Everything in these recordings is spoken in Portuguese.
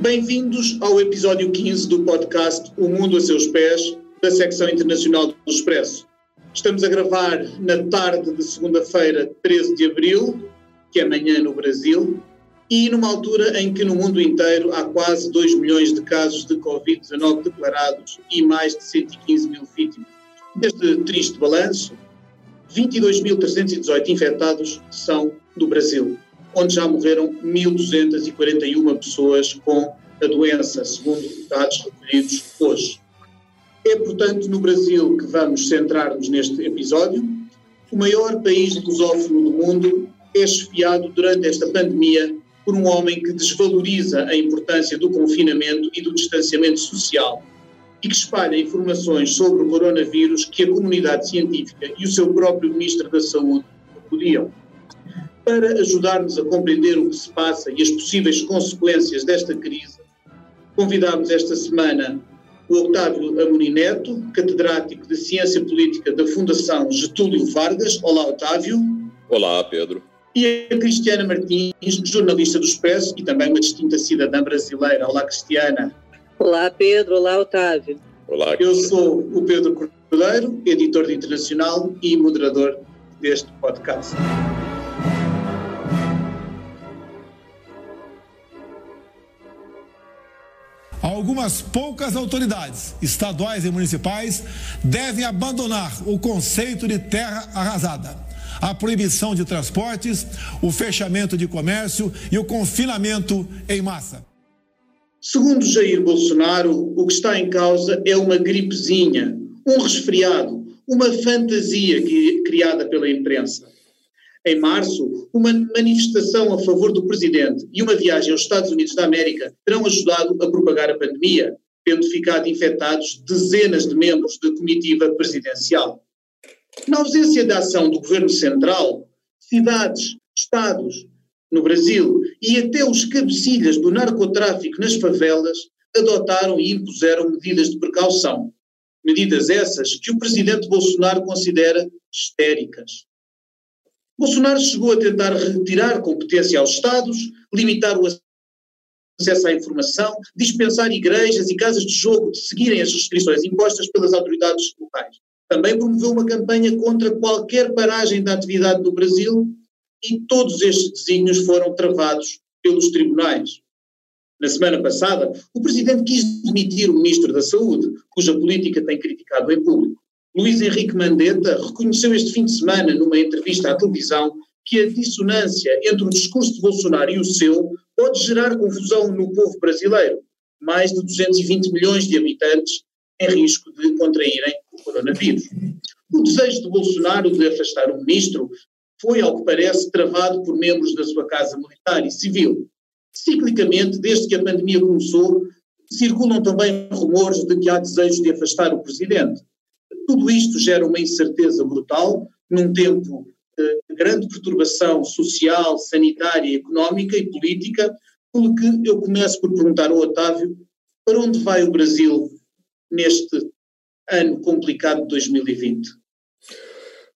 Bem-vindos ao episódio 15 do podcast O Mundo a Seus Pés, da secção internacional do Expresso. Estamos a gravar na tarde de segunda-feira, 13 de abril, que é amanhã no Brasil, e numa altura em que no mundo inteiro há quase 2 milhões de casos de Covid-19 declarados e mais de 115 mil vítimas. Deste triste balanço, 22.318 infectados são do Brasil onde já morreram 1.241 pessoas com a doença, segundo dados recolhidos hoje. É, portanto, no Brasil que vamos centrar-nos neste episódio. O maior país lusófono do mundo é esfiado durante esta pandemia por um homem que desvaloriza a importância do confinamento e do distanciamento social e que espalha informações sobre o coronavírus que a comunidade científica e o seu próprio Ministro da Saúde podiam para ajudar-nos a compreender o que se passa e as possíveis consequências desta crise, convidámos esta semana o Otávio Amorim Neto, catedrático de Ciência Política da Fundação Getúlio Vargas. Olá, Otávio. Olá, Pedro. E a Cristiana Martins, jornalista do Expresso e também uma distinta cidadã brasileira. Olá, Cristiana. Olá, Pedro. Olá, Otávio. Olá. Eu sou o Pedro Cordeiro, editor de Internacional e moderador deste podcast. Algumas poucas autoridades, estaduais e municipais, devem abandonar o conceito de terra arrasada. A proibição de transportes, o fechamento de comércio e o confinamento em massa. Segundo Jair Bolsonaro, o que está em causa é uma gripezinha, um resfriado, uma fantasia criada pela imprensa. Em março, uma manifestação a favor do presidente e uma viagem aos Estados Unidos da América terão ajudado a propagar a pandemia, tendo ficado infectados dezenas de membros da comitiva presidencial. Na ausência da ação do governo central, cidades, estados, no Brasil e até os cabecilhas do narcotráfico nas favelas adotaram e impuseram medidas de precaução. Medidas essas que o presidente Bolsonaro considera histéricas. Bolsonaro chegou a tentar retirar competência aos Estados, limitar o acesso à informação, dispensar igrejas e casas de jogo de seguirem as restrições impostas pelas autoridades locais. Também promoveu uma campanha contra qualquer paragem da atividade no Brasil e todos estes desígnios foram travados pelos tribunais. Na semana passada, o presidente quis demitir o ministro da Saúde, cuja política tem criticado em público. Luís Henrique Mandetta reconheceu este fim de semana, numa entrevista à televisão, que a dissonância entre o discurso de Bolsonaro e o seu pode gerar confusão no povo brasileiro. Mais de 220 milhões de habitantes em risco de contraírem o coronavírus. O desejo de Bolsonaro de afastar o ministro foi, ao que parece, travado por membros da sua casa militar e civil. Ciclicamente, desde que a pandemia começou, circulam também rumores de que há desejos de afastar o presidente. Tudo isto gera uma incerteza brutal num tempo de grande perturbação social, sanitária, económica e política, pelo que eu começo por perguntar ao Otávio para onde vai o Brasil neste ano complicado de 2020?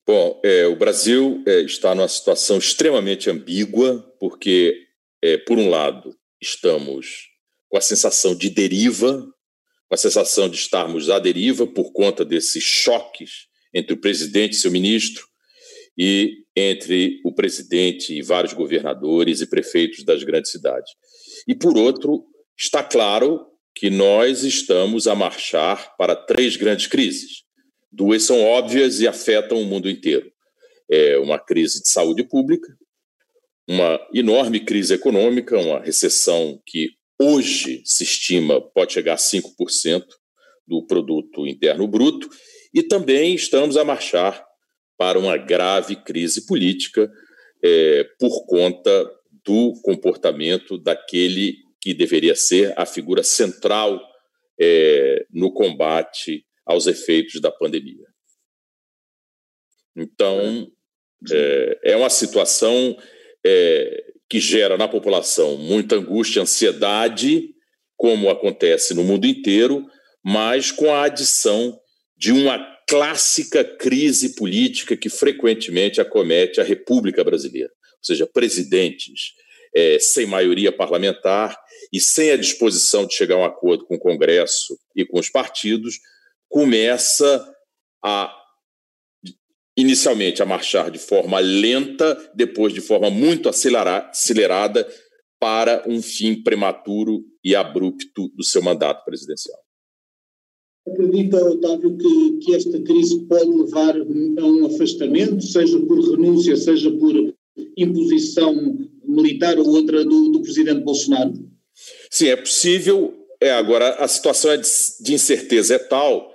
Bom, é, o Brasil é, está numa situação extremamente ambígua, porque, é, por um lado, estamos com a sensação de deriva a sensação de estarmos à deriva por conta desses choques entre o presidente e seu ministro e entre o presidente e vários governadores e prefeitos das grandes cidades. E, por outro, está claro que nós estamos a marchar para três grandes crises. Duas são óbvias e afetam o mundo inteiro. É uma crise de saúde pública, uma enorme crise econômica, uma recessão que hoje se estima pode chegar a 5% do produto interno bruto, e também estamos a marchar para uma grave crise política é, por conta do comportamento daquele que deveria ser a figura central é, no combate aos efeitos da pandemia. Então, é, é uma situação é, que gera na população muita angústia, ansiedade, como acontece no mundo inteiro, mas com a adição de uma clássica crise política que frequentemente acomete a República Brasileira, ou seja, presidentes, é, sem maioria parlamentar e sem a disposição de chegar a um acordo com o Congresso e com os partidos, começa a inicialmente a marchar de forma lenta, depois de forma muito acelerada para um fim prematuro e abrupto do seu mandato presidencial. Acredita, Otávio, que, que esta crise pode levar a um afastamento, seja por renúncia, seja por imposição militar ou outra do, do presidente Bolsonaro? Sim, é possível. É, agora, a situação é de, de incerteza é tal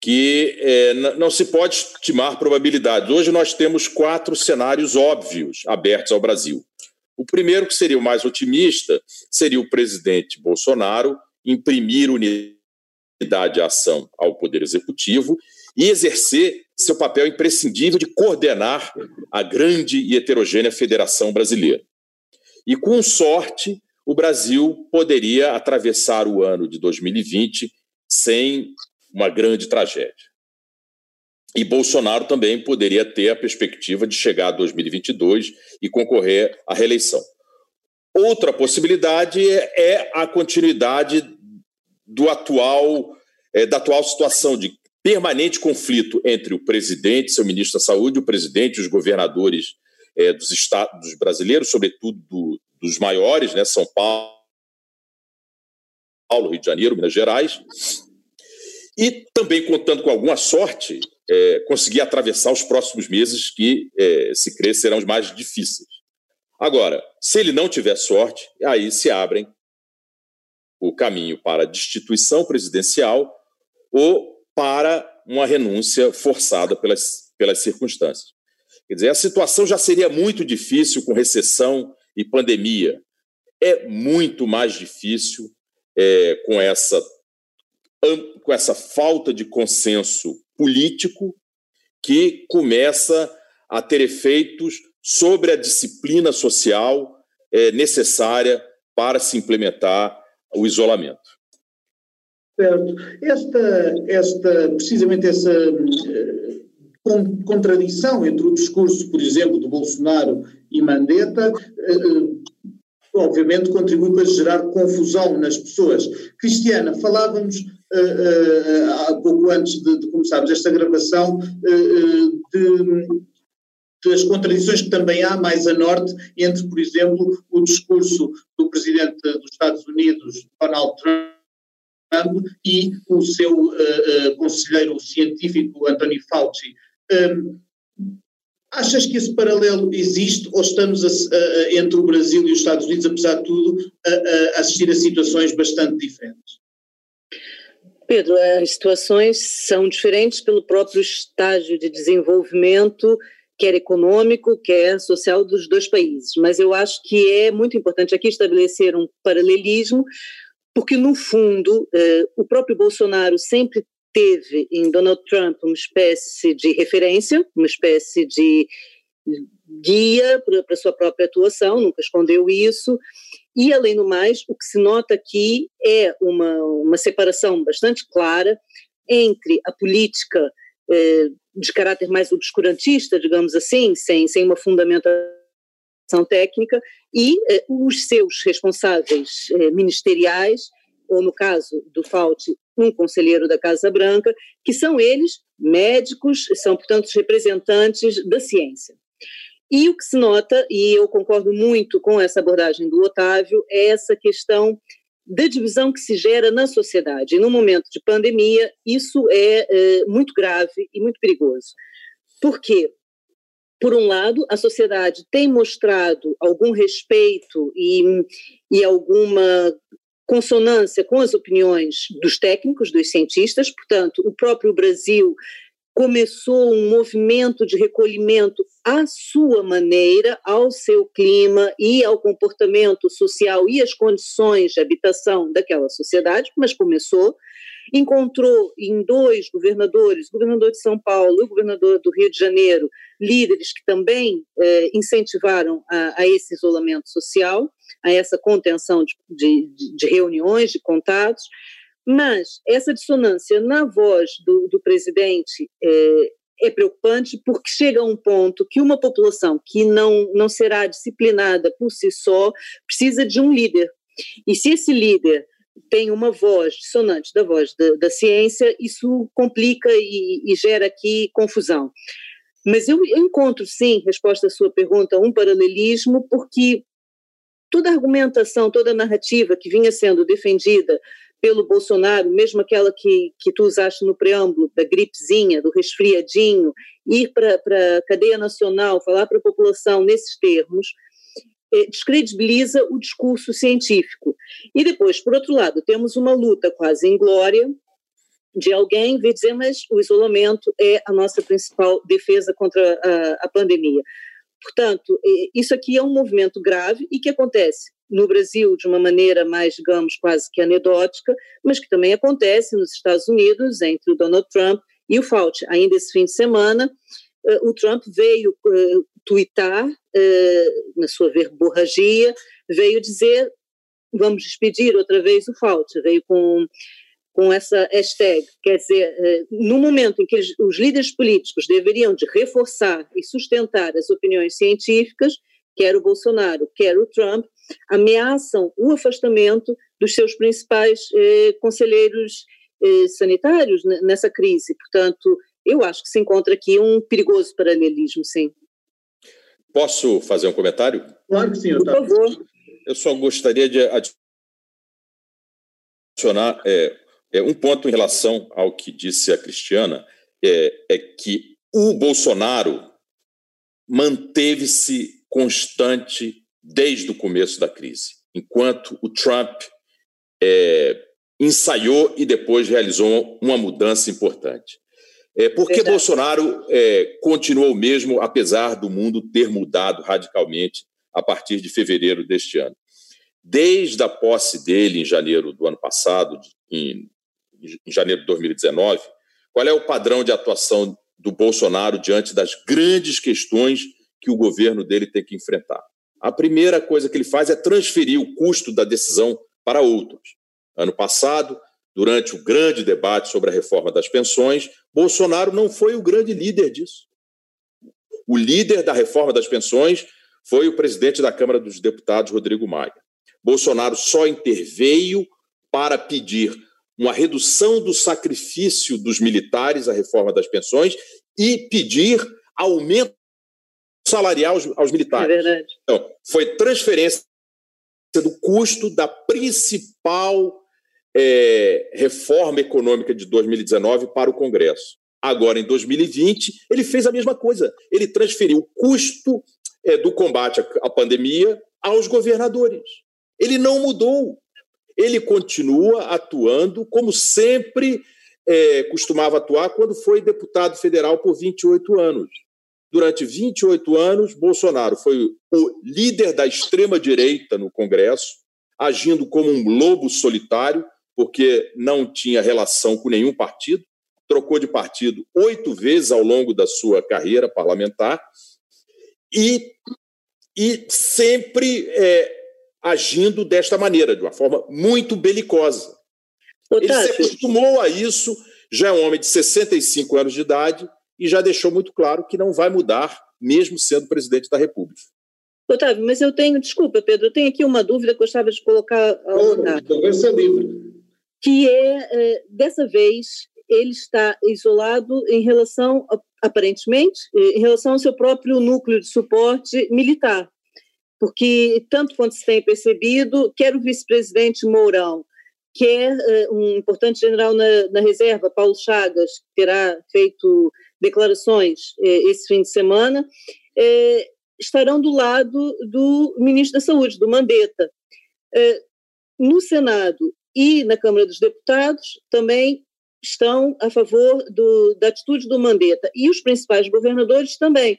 que é, não se pode estimar probabilidades. Hoje nós temos quatro cenários óbvios abertos ao Brasil. O primeiro, que seria o mais otimista, seria o presidente Bolsonaro imprimir unidade de ação ao Poder Executivo e exercer seu papel imprescindível de coordenar a grande e heterogênea federação brasileira. E com sorte, o Brasil poderia atravessar o ano de 2020 sem uma grande tragédia. E Bolsonaro também poderia ter a perspectiva de chegar a 2022 e concorrer à reeleição. Outra possibilidade é a continuidade do atual, é, da atual situação de permanente conflito entre o presidente, seu ministro da Saúde, o presidente e os governadores é, dos estados brasileiros, sobretudo do, dos maiores, né, São Paulo, Rio de Janeiro, Minas Gerais, e também contando com alguma sorte, é, conseguir atravessar os próximos meses que, é, se crê, serão os mais difíceis. Agora, se ele não tiver sorte, aí se abrem o caminho para a destituição presidencial ou para uma renúncia forçada pelas, pelas circunstâncias. Quer dizer, a situação já seria muito difícil com recessão e pandemia. É muito mais difícil é, com essa com essa falta de consenso político que começa a ter efeitos sobre a disciplina social é, necessária para se implementar o isolamento. Certo. Esta, esta, precisamente essa uh, contradição entre o discurso, por exemplo, de Bolsonaro e Mandetta, uh, obviamente contribui para gerar confusão nas pessoas. Cristiana, falávamos há pouco antes de, de, começarmos esta gravação uh, de, das contradições que também há mais a norte entre, por exemplo, o discurso do presidente dos Estados Unidos, Donald Trump, e o seu conselheiro científico, Anthony Fauci. Achas que esse paralelo existe ou estamos a, a, entre o Brasil e os Estados Unidos, apesar de tudo, a, a assistir a situações bastante diferentes? Pedro, as situações são diferentes pelo próprio estágio de desenvolvimento, quer econômico, quer social dos dois países. Mas eu acho que é muito importante aqui estabelecer um paralelismo, porque, no fundo, eh, o próprio Bolsonaro sempre teve em Donald Trump uma espécie de referência, uma espécie de guia para a sua própria atuação, nunca escondeu isso. E, além do mais, o que se nota aqui é uma, uma separação bastante clara entre a política eh, de caráter mais obscurantista, digamos assim, sem, sem uma fundamentação técnica, e eh, os seus responsáveis eh, ministeriais, ou no caso do Fauci, um conselheiro da Casa Branca, que são eles médicos, são, portanto, os representantes da ciência. E o que se nota, e eu concordo muito com essa abordagem do Otávio, é essa questão da divisão que se gera na sociedade. E no momento de pandemia, isso é, é muito grave e muito perigoso. Por quê? Por um lado, a sociedade tem mostrado algum respeito e, e alguma consonância com as opiniões dos técnicos, dos cientistas, portanto, o próprio Brasil começou um movimento de recolhimento à sua maneira, ao seu clima e ao comportamento social e as condições de habitação daquela sociedade, mas começou. Encontrou em dois governadores, o governador de São Paulo e o governador do Rio de Janeiro, líderes que também eh, incentivaram a, a esse isolamento social a essa contenção de, de, de reuniões, de contatos, mas essa dissonância na voz do, do presidente é, é preocupante porque chega a um ponto que uma população que não, não será disciplinada por si só precisa de um líder. E se esse líder tem uma voz dissonante da voz da, da ciência, isso complica e, e, gera aqui confusão. Mas eu, encontro, sim, resposta à sua pergunta, um paralelismo, porque toda a argumentação, toda a narrativa que vinha sendo defendida pelo Bolsonaro, mesmo aquela que, que tu usaste no preâmbulo, da gripezinha, do resfriadinho, ir para a cadeia nacional, falar para a população nesses termos, eh, descredibiliza o discurso científico. E depois, por outro lado, temos uma luta quase inglória de alguém vir dizer, mas o isolamento é a nossa principal defesa contra a, a pandemia. Portanto, eh, isso aqui é um movimento grave e que acontece no Brasil de uma maneira mais, digamos, quase que anedótica, mas que também acontece nos Estados Unidos entre o Donald Trump e o Fauci. Ainda esse fim de semana, eh, o Trump veio uh, tuitar, uh, na sua verborragia, veio dizer vamos despedir outra vez o Fauci, veio com, com essa hashtag, quer dizer, no momento em que os líderes políticos deveriam de reforçar e sustentar as opiniões científicas, quer o Bolsonaro, quer o Trump, ameaçam o afastamento dos seus principais eh, conselheiros eh, sanitários nessa crise. Portanto, eu acho que se encontra aqui um perigoso paralelismo, sim. Posso fazer um comentário? Claro que sim, Por favor. Eu só gostaria de adicionar é, é, um ponto em relação ao que disse a Cristiana, é, é que o Bolsonaro manteve-se constante desde o começo da crise, enquanto o Trump é, ensaiou e depois realizou uma mudança importante. É, por que Bolsonaro é, continuou mesmo, apesar do mundo ter mudado radicalmente a partir de fevereiro deste ano? Desde a posse dele em janeiro do ano passado, em, em janeiro de 2019, qual é o padrão de atuação do Bolsonaro diante das grandes questões que o governo dele tem que enfrentar? A primeira coisa que ele faz é transferir o custo da decisão para outros. Ano passado, durante o grande debate sobre a reforma das pensões, Bolsonaro não foi o grande líder disso. O líder da reforma das pensões foi o presidente da Câmara dos Deputados, Rodrigo Maia. Bolsonaro só interveio para pedir uma redução do sacrifício dos militares à reforma das pensões e pedir aumento salarial aos, aos militares. É verdade. Então, foi transferência do custo da principal é, reforma econômica de 2019 para o Congresso. Agora, em 2020, ele fez a mesma coisa. Ele transferiu o custo é, do combate à, à pandemia aos governadores. Ele não mudou. Ele continua atuando como sempre é, costumava atuar quando foi deputado federal por 28 anos. Durante 28 anos, Bolsonaro foi o líder da extrema-direita no Congresso, agindo como um lobo solitário, porque não tinha relação com nenhum partido, trocou de partido oito vezes ao longo da sua carreira parlamentar e, e sempre é, agindo desta maneira, de uma forma muito belicosa. Ele se acostumou a isso, já é um homem de 65 anos de idade, e já deixou muito claro que não vai mudar, mesmo sendo presidente da República. Otávio, mas eu tenho, desculpa, Pedro, eu tenho aqui uma dúvida que eu gostava de colocar ao Otávio. Então que é, é, dessa vez, ele está isolado em relação, aparentemente, em relação ao seu próprio núcleo de suporte militar. Porque, tanto quanto se tem percebido, quer o vice-presidente Mourão, quer uh, um importante general na, na, reserva, Paulo Chagas, que terá feito declarações uh, esse fim de semana, uh, estarão do lado do ministro da Saúde, do Mandetta. no Senado e na Câmara dos Deputados também estão a favor do, da atitude do Mandetta, e os principais governadores também.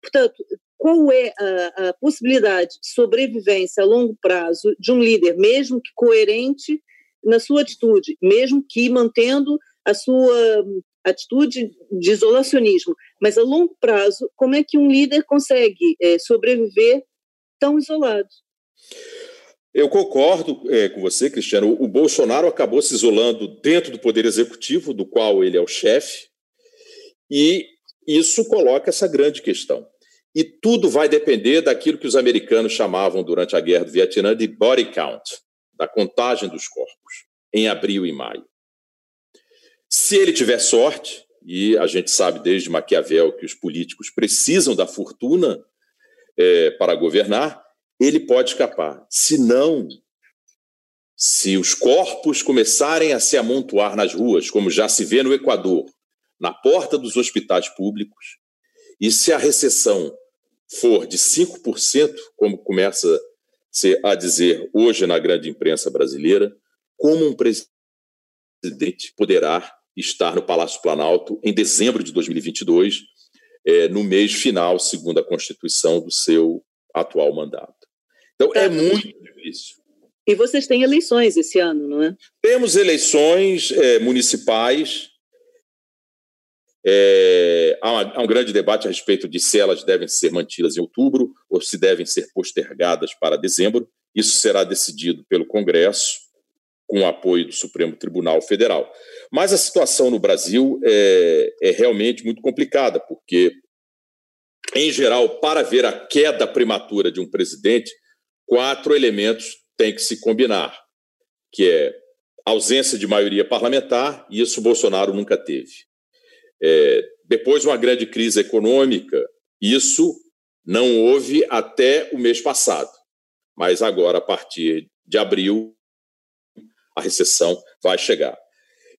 Portanto, qual é a, a possibilidade de sobrevivência a longo prazo de um líder, mesmo que coerente na sua atitude, mesmo que mantendo a sua atitude de isolacionismo. Mas a longo prazo, como é que um líder consegue é, sobreviver tão isolado? Eu concordo é, com você, Cristiano. O Bolsonaro acabou se isolando dentro do Poder Executivo, do qual ele é o chefe, e isso coloca essa grande questão. E tudo vai depender daquilo que os americanos chamavam durante a guerra do Vietnã de body count, da contagem dos corpos, em abril e maio. Se ele tiver sorte, e a gente sabe desde Maquiavel que os políticos precisam da fortuna é, para governar, ele pode escapar. Se não, se os corpos começarem a se amontoar nas ruas, como já se vê no Equador, na porta dos hospitais públicos, e se a recessão for de 5%, como começa-se a dizer hoje na grande imprensa brasileira, como um presidente poderá estar no Palácio Planalto em dezembro de 2022, é, no mês final, segundo a Constituição, do seu atual mandato. Então, é muito difícil. E vocês têm eleições esse ano, não é? Temos eleições é, municipais. É, há, uma, há, um grande debate a respeito de se elas devem ser mantidas em outubro ou se devem ser postergadas para dezembro. Isso será decidido pelo Congresso, com o apoio do Supremo Tribunal Federal. Mas a situação no Brasil é, é realmente muito complicada, porque, em geral, para ver a queda prematura de um presidente, quatro elementos têm que se combinar, que é ausência de maioria parlamentar, e isso Bolsonaro nunca teve. É, depois, uma grande crise econômica, isso não houve até o mês passado, mas agora, a partir de abril, a recessão vai chegar.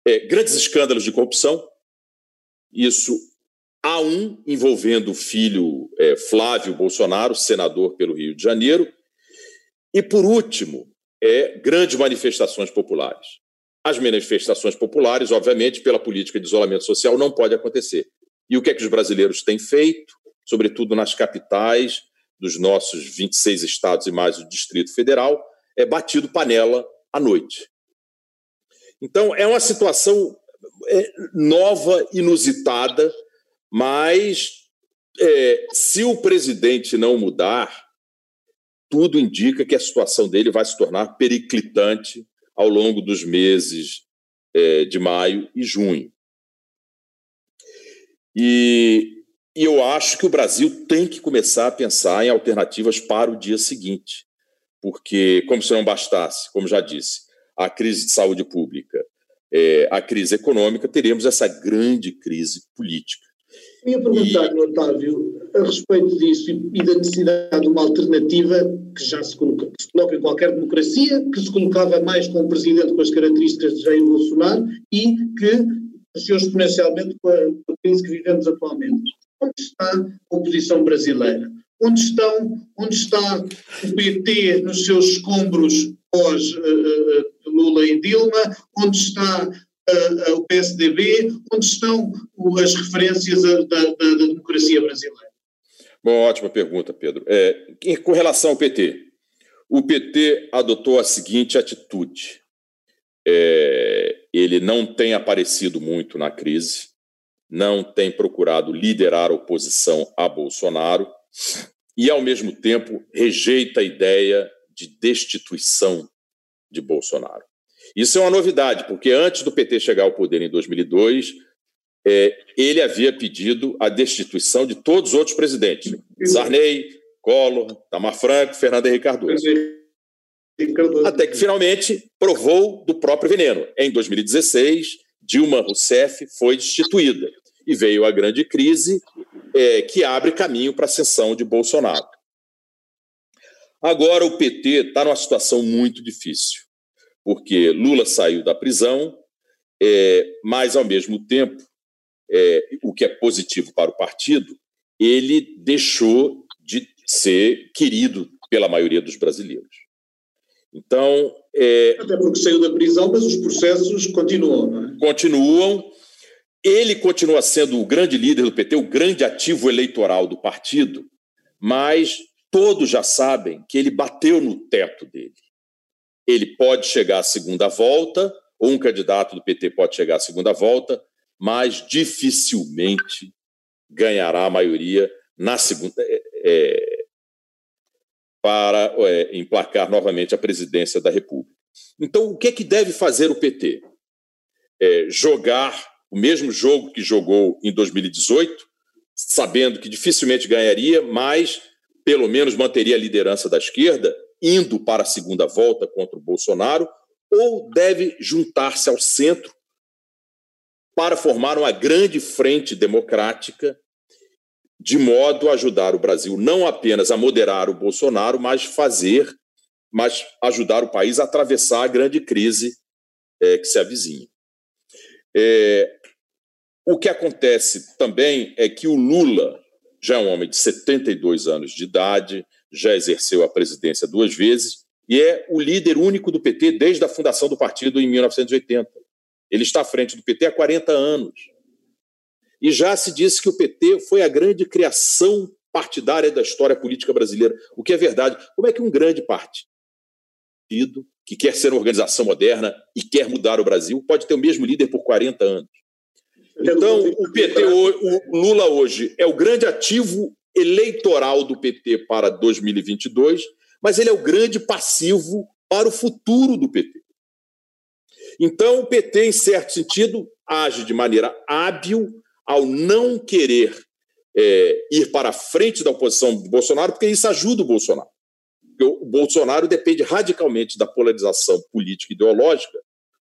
É, grandes escândalos de corrupção, isso há um envolvendo o filho é, Flávio Bolsonaro, senador pelo Rio de Janeiro, e, por último, é grandes manifestações populares. As manifestações populares, obviamente, pela política de isolamento social, não pode acontecer. E o que é que os brasileiros têm feito, sobretudo nas capitais dos nossos 26 estados e mais o Distrito Federal, é batido panela à noite. Então, é uma situação é, nova, inusitada, mas é, se o presidente não mudar, tudo indica que a situação dele vai se tornar periclitante ao longo dos meses é, de maio e junho. E, e eu acho que o Brasil tem que começar a pensar em alternativas para o dia seguinte, porque, como se não bastasse, como já disse, a crise de saúde pública, é, a crise econômica, teremos essa grande crise política. Eu ia perguntar-lhe, Otávio, a respeito disso e, da necessidade de uma alternativa que já se coloca, que se coloca em qualquer democracia, que se colocava mais com um presidente com as características de Jair Bolsonaro e que cresceu exponencialmente com a, crise que vivemos atualmente. Onde está a oposição brasileira? Onde, estão, onde está o PT nos seus escombros pós uh, Lula e Dilma? Onde está uh, o PSDB? Onde estão as referências da, da, da democracia brasileira? Bom, ótima pergunta, Pedro. É, com relação ao PT, o PT adotou a seguinte atitude: é, ele não tem aparecido muito na crise, não tem procurado liderar a oposição a Bolsonaro e, ao mesmo tempo, rejeita a ideia de destituição de Bolsonaro. Isso é uma novidade, porque antes do PT chegar ao poder em 2002, é, ele havia pedido a destituição de todos os outros presidentes: Sarney, Collor, Tamar Franco, Fernando Henrique Cardoso. Até que finalmente provou do próprio veneno. Em 2016, Dilma Rousseff foi destituída e veio a grande crise é, que abre caminho para a ascensão de Bolsonaro. Agora o PT está numa situação muito difícil, porque Lula saiu da prisão, é, mas ao mesmo tempo é, o que é positivo para o partido, ele deixou de ser querido pela maioria dos brasileiros. Então. É, Até porque saiu da prisão, mas os processos continuam, não é? Continuam. Ele continua sendo o grande líder do PT, o grande ativo eleitoral do partido, mas todos já sabem que ele bateu no teto dele. Ele pode chegar à segunda volta, ou um candidato do PT pode chegar à segunda volta, mas dificilmente ganhará a maioria na segunda é, é, para é, emplacar novamente a presidência da República. Então, o que é que deve fazer o PT? É, jogar o mesmo jogo que jogou em 2018, sabendo que dificilmente ganharia, mas pelo menos manteria a liderança da esquerda, indo para a segunda volta contra o Bolsonaro, ou deve juntar-se ao centro para formar uma grande frente democrática, de modo a ajudar o Brasil não apenas a moderar o Bolsonaro, mas fazer, mas ajudar o país a atravessar a grande crise é, que se avizinha. É, o que acontece também é que o Lula já é um homem de 72 anos de idade, já exerceu a presidência duas vezes e é o líder único do PT desde a fundação do partido em 1980. Ele está à frente do PT há 40 anos. E já se disse que o PT foi a grande criação partidária da história política brasileira, o que é verdade. Como é que um grande partido que quer ser uma organização moderna e quer mudar o Brasil pode ter o mesmo líder por 40 anos? Então, o PT, o Lula hoje é o grande ativo eleitoral do PT para 2022, mas ele é o grande passivo para o futuro do PT. Então, o PT, em certo sentido, age de maneira hábil ao não querer é, ir para a frente da oposição do Bolsonaro, porque isso ajuda o Bolsonaro. O Bolsonaro depende radicalmente da polarização política e ideológica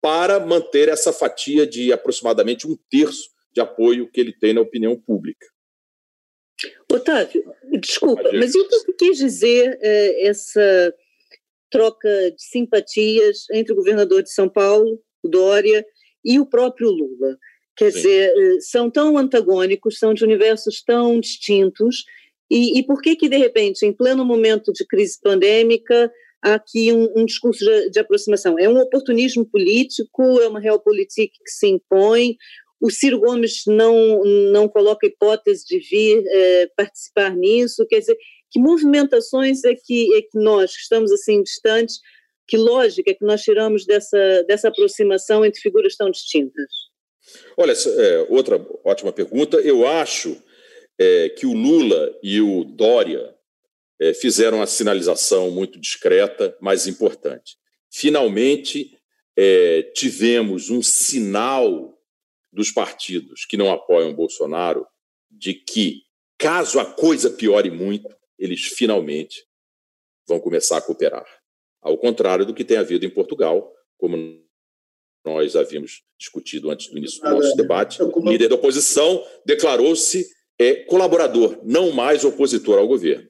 para manter essa fatia de aproximadamente um terço de apoio que ele tem na opinião pública. Otávio, desculpa, mas o que quis dizer eh, essa troca de simpatias entre o governador de São Paulo, o Dória, e o próprio Lula? Quer Sim. dizer, eh, são tão antagônicos, são de universos tão distintos, e, e por que que, de repente, em pleno momento de crise pandêmica, aqui um, um discurso de, de, aproximação. É um oportunismo político, é uma realpolitik que se impõe. O Ciro Gomes não, não coloca hipótese de vir é, participar nisso. Quer dizer, que movimentações é que, é que nós, que estamos assim distantes, que lógica é que nós tiramos dessa, dessa aproximação entre figuras tão distintas? Olha, é, outra ótima pergunta. Eu acho é, que o Lula e o Dória é, fizeram a sinalização muito discreta, mas importante. Finalmente, é, tivemos um sinal dos partidos que não apoiam Bolsonaro de que, caso a coisa piore muito, eles finalmente vão começar a cooperar. Ao contrário do que tem havido em Portugal, como nós havíamos discutido antes do início do nosso debate, o líder da oposição declarou-se é, colaborador, não mais opositor ao governo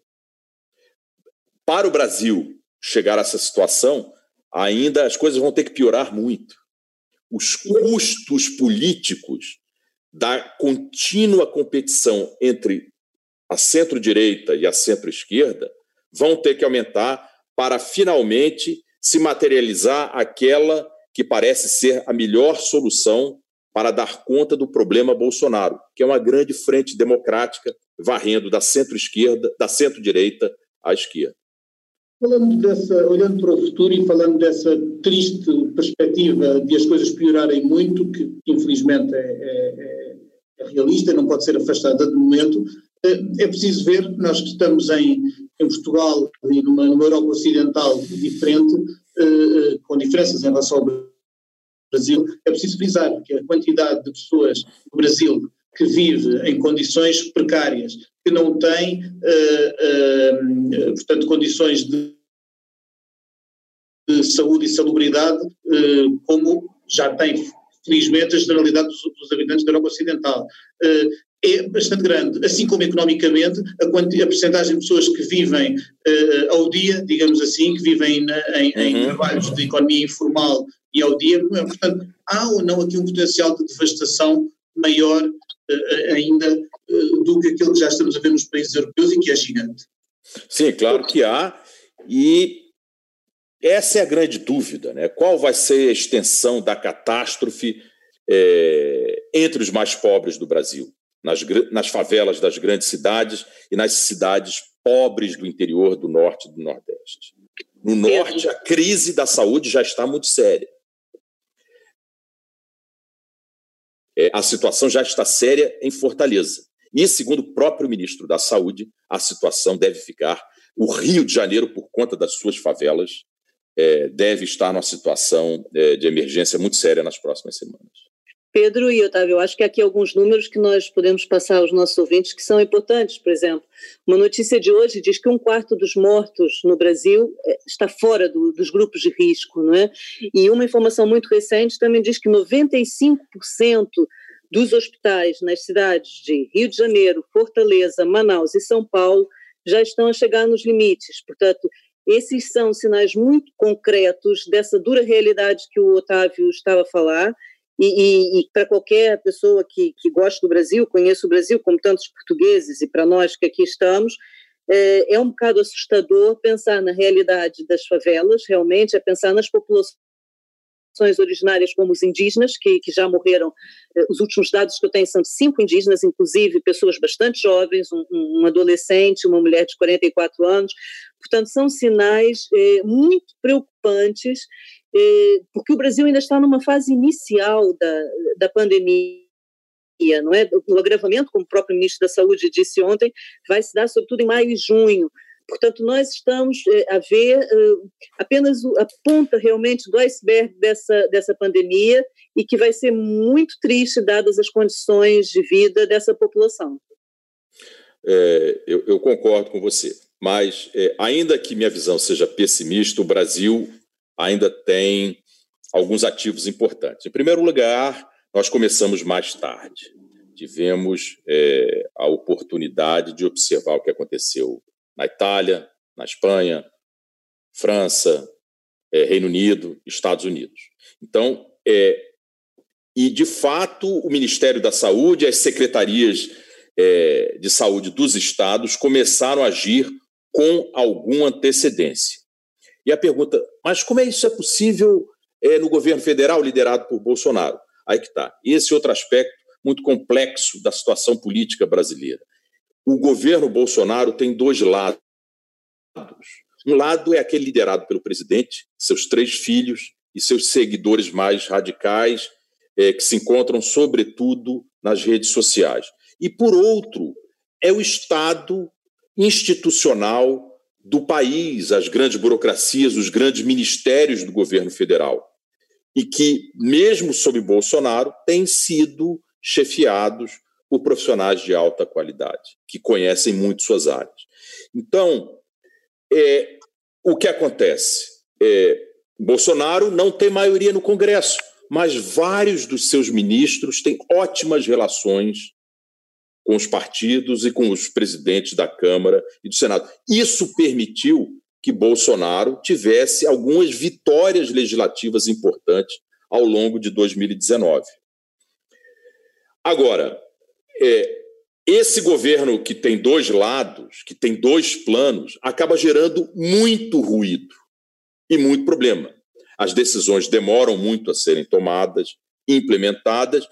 para o Brasil chegar a essa situação, ainda as coisas vão ter que piorar muito. Os custos políticos da contínua competição entre a centro-direita e a centro-esquerda vão ter que aumentar para finalmente se materializar aquela que parece ser a melhor solução para dar conta do problema Bolsonaro, que é uma grande frente democrática varrendo da centro-esquerda, da centro-direita à esquerda. Falando dessa, olhando para o futuro e falando dessa triste perspectiva de as coisas piorarem muito, que infelizmente é, é, é realista, não pode ser afastada de momento, é, é preciso ver, nós que estamos em, em Portugal e numa, numa Europa Ocidental diferente, eh, eh, com diferenças em relação ao Brasil, é preciso frisar que a quantidade de pessoas no Brasil que vive em condições precárias, que não tem, uh, uh, portanto, condições de, de, saúde e salubridade uh, como já tem, felizmente, a generalidade dos, dos habitantes da Europa Ocidental. é bastante grande, assim como economicamente, a, a percentagem de pessoas que vivem ao dia, digamos assim, que vivem na, em, uhum. em trabalhos de economia informal e ao dia, portanto, há ou não aqui um potencial de devastação maior ainda uh, do que aquilo que já estamos a ver nos países europeus e que é gigante. Sim, claro que há, e essa é a grande dúvida, né? Qual vai ser a extensão da catástrofe é, entre os mais pobres do Brasil, nas, nas favelas das grandes cidades e nas cidades pobres do interior do norte e do nordeste. No norte, a crise da saúde já está muito séria. É, a situação já está séria em Fortaleza. E, segundo o próprio ministro da Saúde, a situação deve ficar. O Rio de Janeiro, por conta das suas favelas, é, deve estar numa situação é, de emergência muito séria nas próximas semanas. Pedro e Otávio, eu acho que aqui alguns números que nós podemos passar aos nossos ouvintes que são importantes. Por exemplo, uma notícia de hoje diz que um quarto dos mortos no Brasil eh, está fora do, dos grupos de risco, não é? E uma informação muito recente também diz que 95% dos hospitais nas cidades de Rio de Janeiro, Fortaleza, Manaus e São Paulo já estão a chegar nos limites. Portanto, esses são sinais muito concretos dessa dura realidade que o Otávio estava a falar e, e, e para qualquer pessoa que, que gosta do Brasil, conheça o Brasil, como tantos portugueses, e para nós que aqui estamos, é, é um bocado assustador pensar na realidade das favelas, realmente, é pensar nas populações originárias como os indígenas, que, que já morreram. Eh, os últimos dados que eu tenho são de cinco indígenas, inclusive pessoas bastante jovens, um, um adolescente, uma mulher de 44 anos. Portanto, são sinais eh, muito preocupantes é, porque o Brasil ainda está numa fase inicial da, da pandemia. Não é? O agravamento, como o próprio ministro da Saúde disse ontem, vai se dar sobretudo em maio e junho. Portanto, nós estamos é, a ver é, apenas a ponta realmente do iceberg dessa, dessa pandemia e que vai ser muito triste dadas as condições de vida dessa população. É, eu, eu, concordo com você, mas é, ainda que minha visão seja pessimista, o Brasil ainda tem alguns ativos importantes. Em primeiro lugar, nós começamos mais tarde. Tivemos é, a oportunidade de observar o que aconteceu na Itália, na Espanha, França, é, Reino Unido, Estados Unidos. Então, é, e de fato, o Ministério da Saúde, as secretarias é, de saúde dos estados começaram a agir com alguma antecedência. E a pergunta, mas como é isso é possível é, no governo federal liderado por Bolsonaro? Aí que está. Esse outro aspecto muito complexo da situação política brasileira. O governo Bolsonaro tem dois lados. Um lado é aquele liderado pelo presidente, seus três filhos e seus seguidores mais radicais, é, que se encontram, sobretudo, nas redes sociais. E, por outro, é o Estado institucional do país, as grandes burocracias, os grandes ministérios do governo federal, e que, mesmo sob Bolsonaro, têm sido chefiados por profissionais de alta qualidade, que conhecem muito suas áreas. Então, é, o que acontece? É, Bolsonaro não tem maioria no Congresso, mas vários dos seus ministros têm ótimas relações com os partidos e com os presidentes da Câmara e do Senado. Isso permitiu que Bolsonaro tivesse algumas vitórias legislativas importantes ao longo de 2019. Agora, é, esse governo que tem dois lados, que tem dois planos, acaba gerando muito ruído e muito problema. As decisões demoram muito a serem tomadas, implementadas,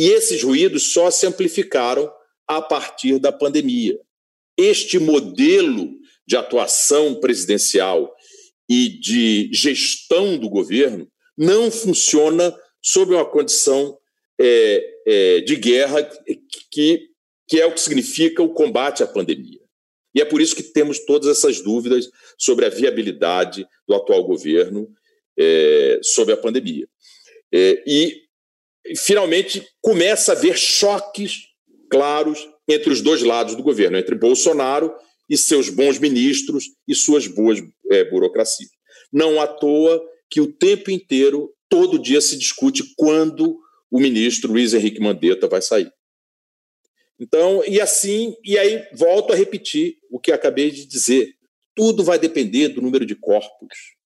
e esses ruídos só se amplificaram a partir da pandemia. Este modelo de atuação presidencial e de gestão do governo não funciona sob uma condição é, é, de guerra que, que é o que significa o combate à pandemia. E é por isso que temos todas essas dúvidas sobre a viabilidade do atual governo é, sobre a pandemia. É, e finalmente começa a haver choques claros entre os dois lados do governo, entre Bolsonaro e seus bons ministros e suas boas é, burocracias. Não à toa que o tempo inteiro, todo dia se discute quando o ministro Luiz Henrique Mandetta vai sair. Então, e assim, e aí volto a repetir o que acabei de dizer. Tudo vai depender do número de corpos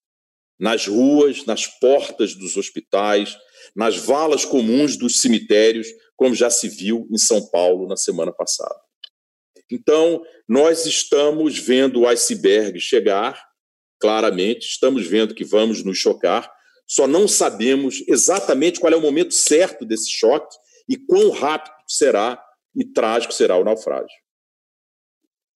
nas ruas, nas portas dos hospitais, nas valas comuns dos cemitérios, como já se viu em São Paulo na semana passada. Então, nós estamos vendo o iceberg chegar, claramente, estamos vendo que vamos nos chocar, só não sabemos exatamente qual é o momento certo desse choque e quão rápido será e trágico será o naufrágio.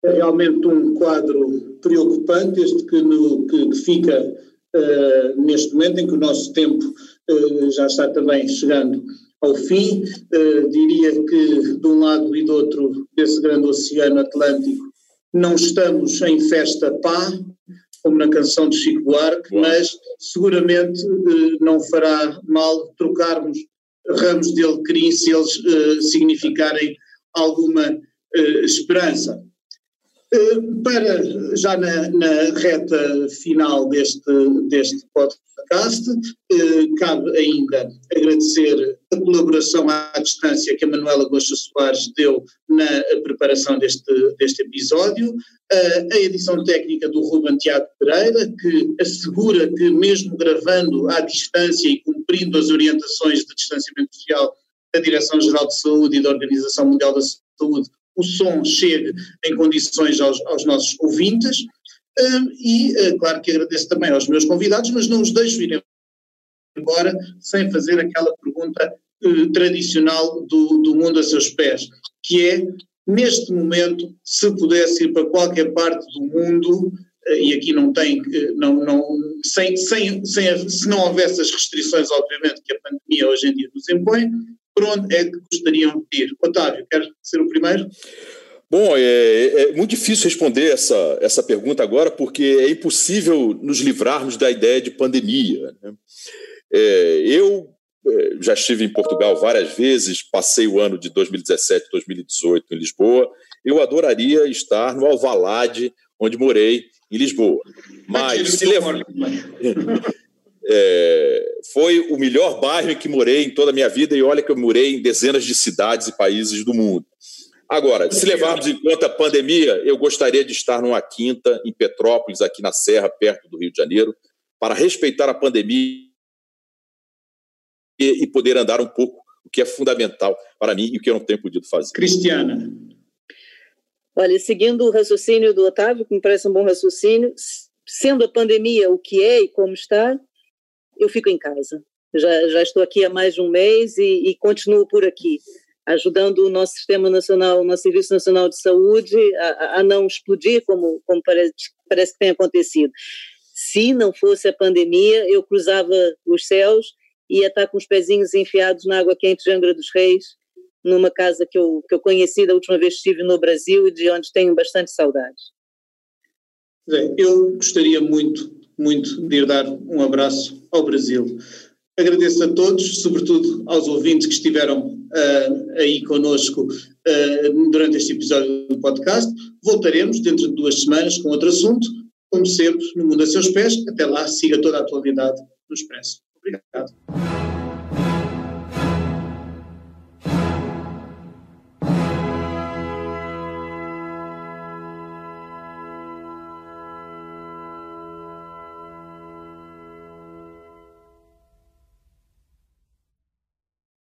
É realmente um quadro preocupante, este que, no, que, que fica uh, neste momento em que o nosso tempo uh, já está também chegando ao fim. Uh, diria que de um lado e do outro desse grande oceano Atlântico não estamos em festa pá, como na canção de Chico Buarque, mas seguramente não fará mal trocarmos ramos dele criem se eles significarem alguma esperança. Uh, para já na, na, reta final deste, deste podcast, cabe ainda agradecer a colaboração à distância que a Manuela Gosta Soares deu na preparação deste, deste episódio, a edição técnica do Ruben Tiago Pereira, que assegura que mesmo gravando à distância e cumprindo as orientações de distanciamento social da Direção-Geral de Saúde e da Organização Mundial da Saúde, o som chegue em condições aos, aos nossos ouvintes. e, eh, claro que agradeço também aos meus convidados, mas não os deixo ir embora sem fazer aquela pergunta uh, tradicional do, do mundo a seus pés, que é, neste momento, se pudesse ir para qualquer parte do mundo, uh, e aqui não tem, uh, não, não, sem, sem, sem, se não houvesse as restrições, obviamente, que a pandemia hoje em dia nos impõe, por onde é que gostariam de ir? Otávio, quer ser o primeiro? Bom, é, é, muito difícil responder essa, essa pergunta agora, porque é impossível nos livrarmos da ideia de pandemia. Né? É, eu é, já estive em Portugal várias vezes, passei o ano de 2017, 2018 em Lisboa. Eu adoraria estar no Alvalade, onde morei, em Lisboa. Mas se levar. É, foi o melhor bairro em que morei em toda a minha vida, e olha que eu morei em dezenas de cidades e países do mundo. Agora, se levarmos em conta a pandemia, eu gostaria de estar numa quinta em Petrópolis, aqui na Serra, perto do Rio de Janeiro, para respeitar a pandemia e, poder andar um pouco, o que é fundamental para mim e o que eu não tenho podido fazer. Cristiana. Olha, seguindo o raciocínio do Otávio, que me parece um bom raciocínio, sendo a pandemia o que é e como está, eu fico em casa. Já, já estou aqui há mais de um mês e, e continuo por aqui, ajudando o nosso Sistema Nacional, o nosso Serviço Nacional de Saúde a, a não explodir, como, como parece, parece que tem acontecido. Se não fosse a pandemia, eu cruzava os céus ia estar com os pezinhos enfiados na água quente de Angra dos Reis, numa casa que eu, que eu conheci da última vez que estive no Brasil e de onde tenho bastante saudades. Eu gostaria muito, muito de ir dar um abraço ao Brasil. Agradeço a todos, sobretudo aos ouvintes que estiveram uh, aí conosco uh, durante este episódio do podcast. Voltaremos dentro de duas semanas com outro assunto, como sempre, no Mundo a Seus Pés. Até lá, siga toda a atualidade no Expresso. Obrigado.